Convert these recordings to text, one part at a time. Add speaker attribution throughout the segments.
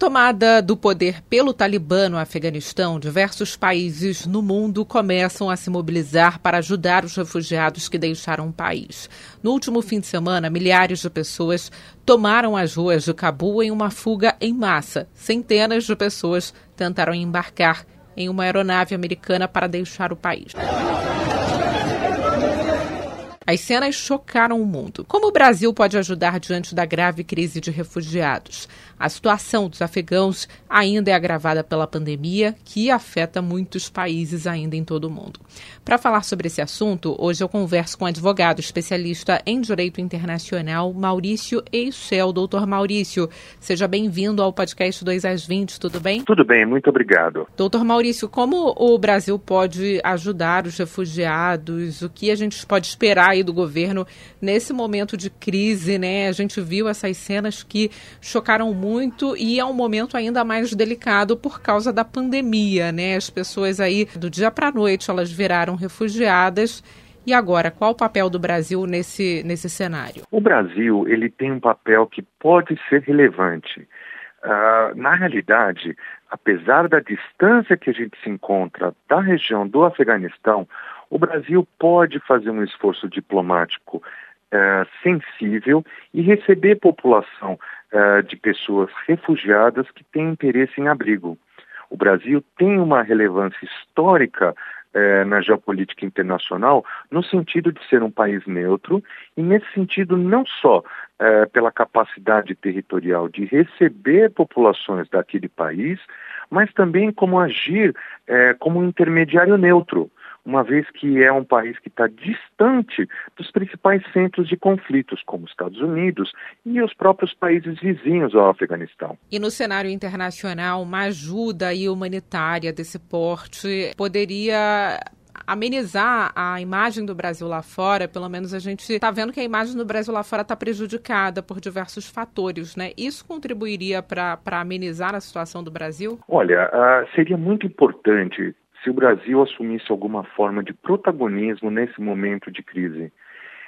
Speaker 1: Tomada do poder pelo Talibã no Afeganistão, diversos países no mundo começam a se mobilizar para ajudar os refugiados que deixaram o país. No último fim de semana, milhares de pessoas tomaram as ruas de Cabul em uma fuga em massa. Centenas de pessoas tentaram embarcar em uma aeronave americana para deixar o país. As cenas chocaram o mundo. Como o Brasil pode ajudar diante da grave crise de refugiados? A situação dos afegãos ainda é agravada pela pandemia, que afeta muitos países ainda em todo o mundo. Para falar sobre esse assunto, hoje eu converso com o advogado especialista em direito internacional, Maurício Eichel. Doutor Maurício, seja bem-vindo ao podcast 2 às 20, tudo bem?
Speaker 2: Tudo bem, muito obrigado.
Speaker 1: Doutor Maurício, como o Brasil pode ajudar os refugiados? O que a gente pode esperar do governo nesse momento de crise, né? A gente viu essas cenas que chocaram muito e é um momento ainda mais delicado por causa da pandemia, né? As pessoas aí do dia para noite elas viraram refugiadas. E agora, qual o papel do Brasil nesse, nesse cenário?
Speaker 2: O Brasil ele tem um papel que pode ser relevante. Uh, na realidade, apesar da distância que a gente se encontra da região do Afeganistão, o Brasil pode fazer um esforço diplomático uh, sensível e receber população uh, de pessoas refugiadas que têm interesse em abrigo. O Brasil tem uma relevância histórica uh, na geopolítica internacional no sentido de ser um país neutro e nesse sentido não só pela capacidade territorial de receber populações daquele país, mas também como agir como um intermediário neutro uma vez que é um país que está distante dos principais centros de conflitos, como os Estados Unidos e os próprios países vizinhos ao Afeganistão.
Speaker 1: E no cenário internacional, uma ajuda humanitária desse porte poderia amenizar a imagem do Brasil lá fora, pelo menos a gente está vendo que a imagem do Brasil lá fora está prejudicada por diversos fatores, né? Isso contribuiria para amenizar a situação do Brasil?
Speaker 2: Olha, uh, seria muito importante se o Brasil assumisse alguma forma de protagonismo nesse momento de crise.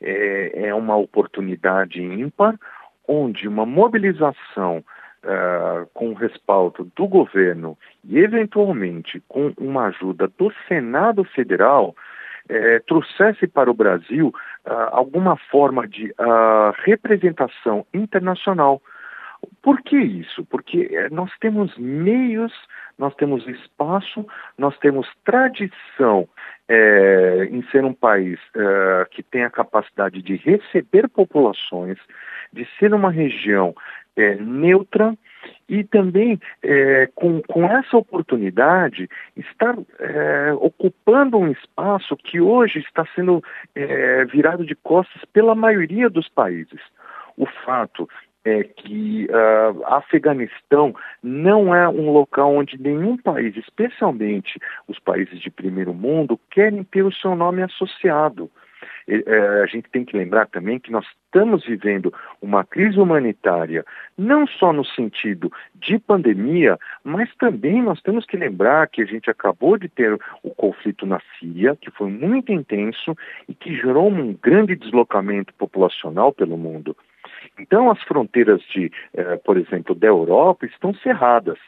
Speaker 2: É, é uma oportunidade ímpar, onde uma mobilização uh, com o respaldo do governo e, eventualmente, com uma ajuda do Senado Federal, eh, trouxesse para o Brasil uh, alguma forma de uh, representação internacional. Por que isso? Porque eh, nós temos meios nós temos espaço, nós temos tradição é, em ser um país é, que tem a capacidade de receber populações, de ser uma região é, neutra e também é, com, com essa oportunidade estar é, ocupando um espaço que hoje está sendo é, virado de costas pela maioria dos países. O fato é que uh, Afeganistão não é um local onde nenhum país, especialmente os países de primeiro mundo, querem ter o seu nome associado. É, a gente tem que lembrar também que nós estamos vivendo uma crise humanitária, não só no sentido de pandemia, mas também nós temos que lembrar que a gente acabou de ter o conflito na Síria, que foi muito intenso e que gerou um grande deslocamento populacional pelo mundo. Então, as fronteiras de, eh, por exemplo, da Europa estão cerradas.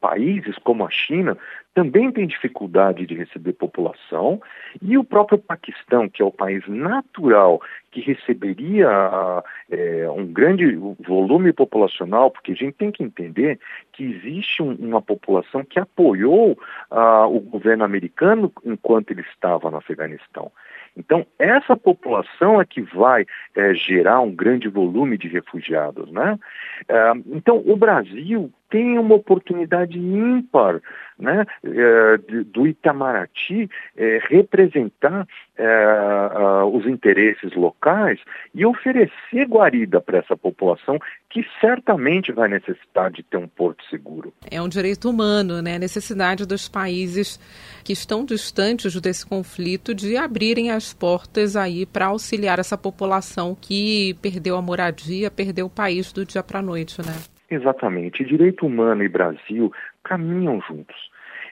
Speaker 2: Países como a China também têm dificuldade de receber população e o próprio Paquistão, que é o país natural que receberia é, um grande volume populacional, porque a gente tem que entender que existe um, uma população que apoiou uh, o governo americano enquanto ele estava no Afeganistão. Então, essa população é que vai é, gerar um grande volume de refugiados. Né? É, então, o Brasil tem uma oportunidade ímpar né, é, do Itamaraty é, representar é, os interesses locais e oferecer guarida para essa população que certamente vai necessitar de ter um porto seguro.
Speaker 1: É um direito humano, né? A necessidade dos países que estão distantes desse conflito de abrirem as portas aí para auxiliar essa população que perdeu a moradia, perdeu o país do dia para a noite, né?
Speaker 2: Exatamente. Direito humano e Brasil caminham juntos.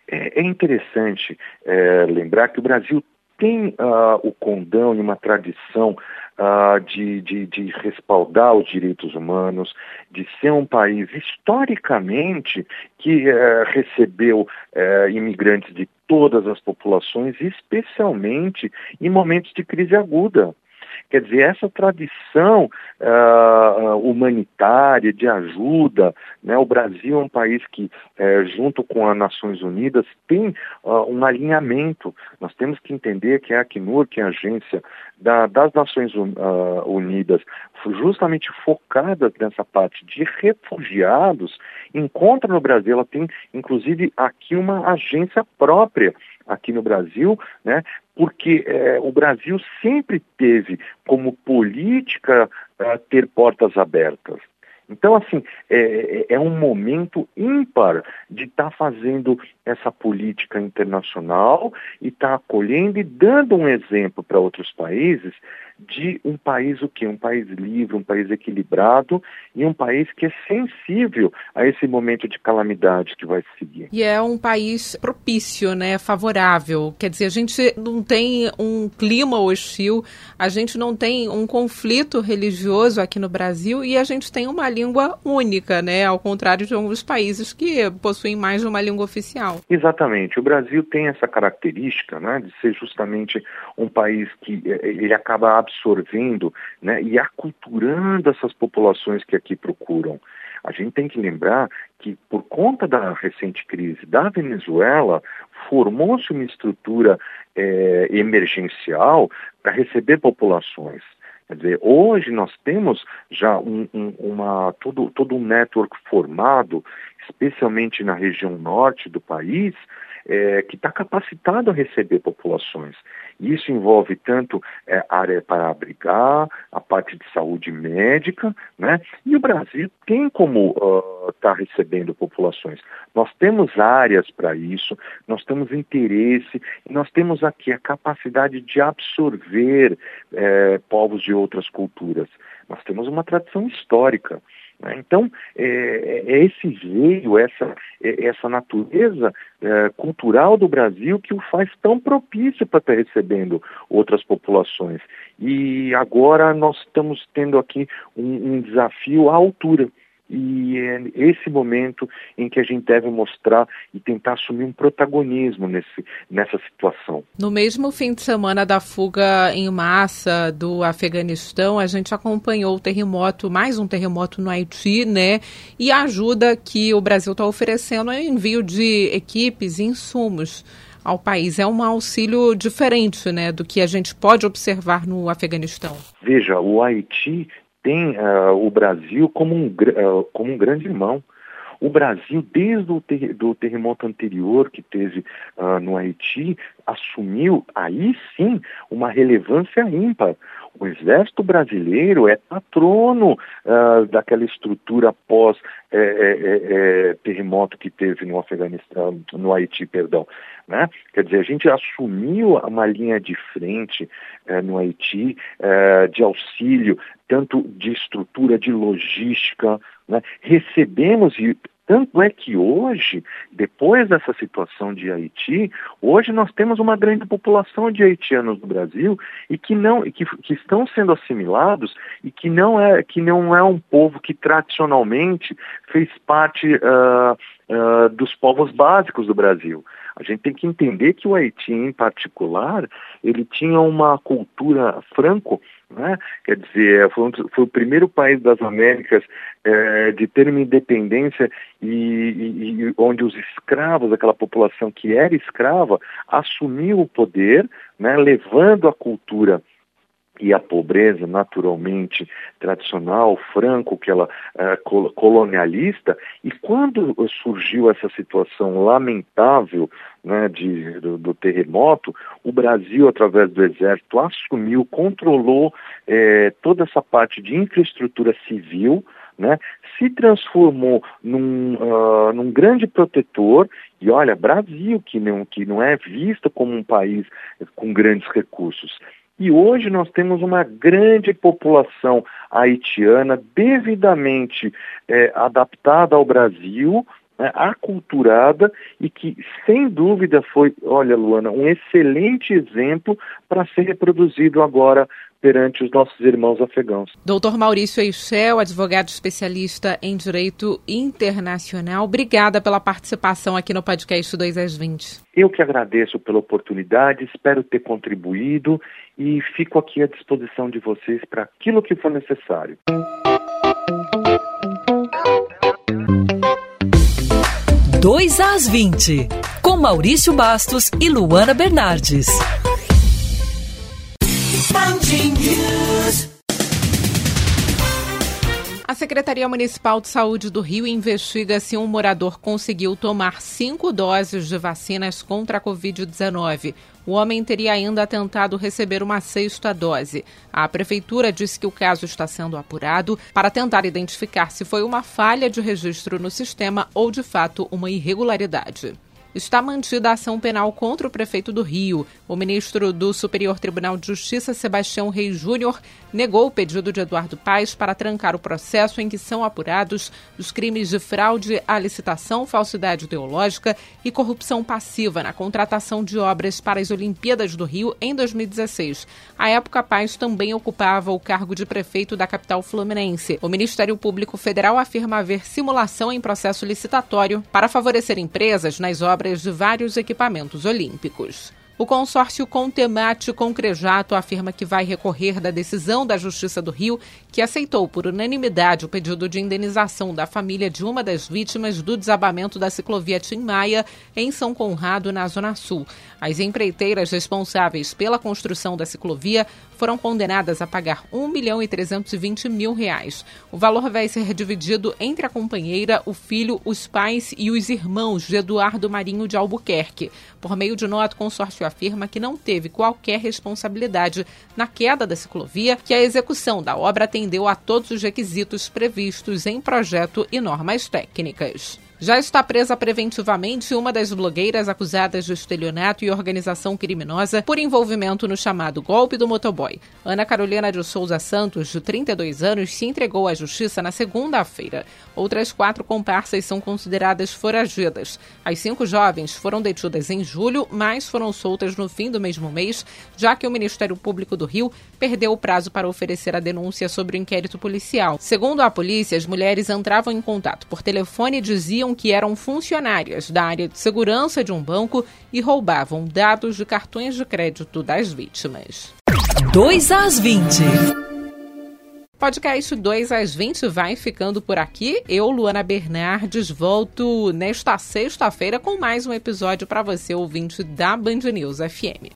Speaker 2: É, é interessante é, lembrar que o Brasil tem uh, o condão e uma tradição uh, de, de, de, respaldar os direitos humanos, de ser um país historicamente que uh, recebeu uh, imigrantes de todas as populações, especialmente em momentos de crise aguda. Quer dizer, essa tradição uh, humanitária, de ajuda, né? o Brasil é um país que, uh, junto com as Nações Unidas, tem uh, um alinhamento. Nós temos que entender que a Acnur, que é a agência da, das Nações Unidas, justamente focada nessa parte de refugiados, encontra no Brasil, ela tem inclusive aqui uma agência própria aqui no Brasil, né, porque é, o Brasil sempre teve como política é, ter portas abertas. Então, assim, é, é, é um momento ímpar de estar tá fazendo essa política internacional e estar tá acolhendo e dando um exemplo para outros países de um país o quê? Um país livre, um país equilibrado e um país que é sensível a esse momento de calamidade que vai seguir.
Speaker 1: E é um país propício, né, favorável. Quer dizer, a gente não tem um clima hostil, a gente não tem um conflito religioso aqui no Brasil e a gente tem uma língua única, né, ao contrário de alguns países que possuem mais de uma língua oficial.
Speaker 2: Exatamente. O Brasil tem essa característica, né, de ser justamente um país que eh, ele acaba absorvendo né, e aculturando essas populações que aqui procuram. A gente tem que lembrar que, por conta da recente crise da Venezuela, formou-se uma estrutura é, emergencial para receber populações. Quer dizer, hoje nós temos já um, um, uma, todo, todo um network formado, especialmente na região norte do país, é, que está capacitado a receber populações. Isso envolve tanto é, área para abrigar, a parte de saúde médica, né? E o Brasil tem como estar uh, tá recebendo populações. Nós temos áreas para isso, nós temos interesse, e nós temos aqui a capacidade de absorver é, povos de outras culturas. Nós temos uma tradição histórica. Né? Então, é, é, esse veio, essa, é, essa natureza é, cultural do Brasil que o faz tão propício para estar recebendo outras populações. E agora nós estamos tendo aqui um, um desafio à altura. E é esse momento em que a gente deve mostrar e tentar assumir um protagonismo nesse, nessa situação.
Speaker 1: No mesmo fim de semana da fuga em massa do Afeganistão, a gente acompanhou o terremoto, mais um terremoto no Haiti, né? E a ajuda que o Brasil está oferecendo é envio de equipes e insumos ao país. É um auxílio diferente, né, do que a gente pode observar no Afeganistão.
Speaker 2: Veja, o Haiti tem uh, o Brasil como um, uh, como um grande irmão. O Brasil, desde o ter, do terremoto anterior que teve uh, no Haiti, assumiu aí sim uma relevância ímpar. O Exército Brasileiro é patrono uh, daquela estrutura pós é, é, é, terremoto que teve no Afeganistão, no Haiti, perdão. Né? Quer dizer, a gente assumiu uma linha de frente no Haiti de auxílio, tanto de estrutura de logística, né? recebemos e tanto é que hoje, depois dessa situação de Haiti, hoje nós temos uma grande população de haitianos no Brasil e que não que, que estão sendo assimilados e que não é que não é um povo que tradicionalmente fez parte uh, uh, dos povos básicos do Brasil. A gente tem que entender que o Haiti, em particular, ele tinha uma cultura franco né? Quer dizer, foi, um, foi, o primeiro país das Américas é, de ter uma independência e, e, e, onde os escravos, aquela população que era escrava, assumiu o poder, né, levando a cultura e a pobreza naturalmente tradicional, franco, que ela é, colonialista, e quando surgiu essa situação lamentável né, de, do, do, terremoto, o Brasil, através do Exército, assumiu, controlou é, toda essa parte de infraestrutura civil, né, se transformou num, uh, num grande protetor, e olha, Brasil, que não, que não é visto como um país com grandes recursos, e hoje nós temos uma grande população haitiana devidamente é, adaptada ao Brasil, né, aculturada e que, sem dúvida, foi, olha, Luana, um excelente exemplo para ser reproduzido agora perante os nossos irmãos afegãos.
Speaker 1: Doutor Maurício Eixel, advogado especialista em direito internacional, obrigada pela participação aqui no podcast 2 às 20.
Speaker 2: Eu que agradeço pela oportunidade, espero ter contribuído e fico aqui à disposição de vocês para aquilo que for necessário.
Speaker 3: Dois às 20, com Maurício Bastos e Luana Bernardes.
Speaker 1: A Secretaria Municipal de Saúde do Rio investiga se um morador conseguiu tomar cinco doses de vacinas contra a Covid-19. O homem teria ainda tentado receber uma sexta dose. A prefeitura disse que o caso está sendo apurado para tentar identificar se foi uma falha de registro no sistema ou, de fato, uma irregularidade está mantida a ação penal contra o prefeito do Rio. O ministro do Superior Tribunal de Justiça, Sebastião Reis Júnior, negou o pedido de Eduardo Paes para trancar o processo em que são apurados os crimes de fraude à licitação, falsidade ideológica e corrupção passiva na contratação de obras para as Olimpíadas do Rio em 2016. À época, Paes também ocupava o cargo de prefeito da capital fluminense. O Ministério Público Federal afirma haver simulação em processo licitatório para favorecer empresas nas obras obras de vários equipamentos olímpicos. O consórcio Contemate Concrejato afirma que vai recorrer da decisão da Justiça do Rio, que aceitou por unanimidade o pedido de indenização da família de uma das vítimas do desabamento da ciclovia Tim Maia em São Conrado, na Zona Sul. As empreiteiras responsáveis pela construção da ciclovia foram condenadas a pagar 1 milhão e 320 mil reais. O valor vai ser dividido entre a companheira, o filho, os pais e os irmãos de Eduardo Marinho de Albuquerque. Por meio de nota, o consórcio afirma que não teve qualquer responsabilidade na queda da ciclovia, que a execução da obra atendeu a todos os requisitos previstos em projeto e normas técnicas. Já está presa preventivamente uma das blogueiras acusadas de estelionato e organização criminosa por envolvimento no chamado golpe do motoboy. Ana Carolina de Souza Santos, de 32 anos, se entregou à justiça na segunda-feira. Outras quatro comparsas são consideradas foragidas. As cinco jovens foram detidas em julho, mas foram soltas no fim do mesmo mês, já que o Ministério Público do Rio perdeu o prazo para oferecer a denúncia sobre o inquérito policial. Segundo a polícia, as mulheres entravam em contato por telefone e diziam que eram funcionárias da área de segurança de um banco e roubavam dados de cartões de crédito das vítimas.
Speaker 3: 2 às 20.
Speaker 1: Podcast 2 às 20 vai ficando por aqui. Eu, Luana Bernardes, volto nesta sexta-feira com mais um episódio para você, ouvinte da Band News FM.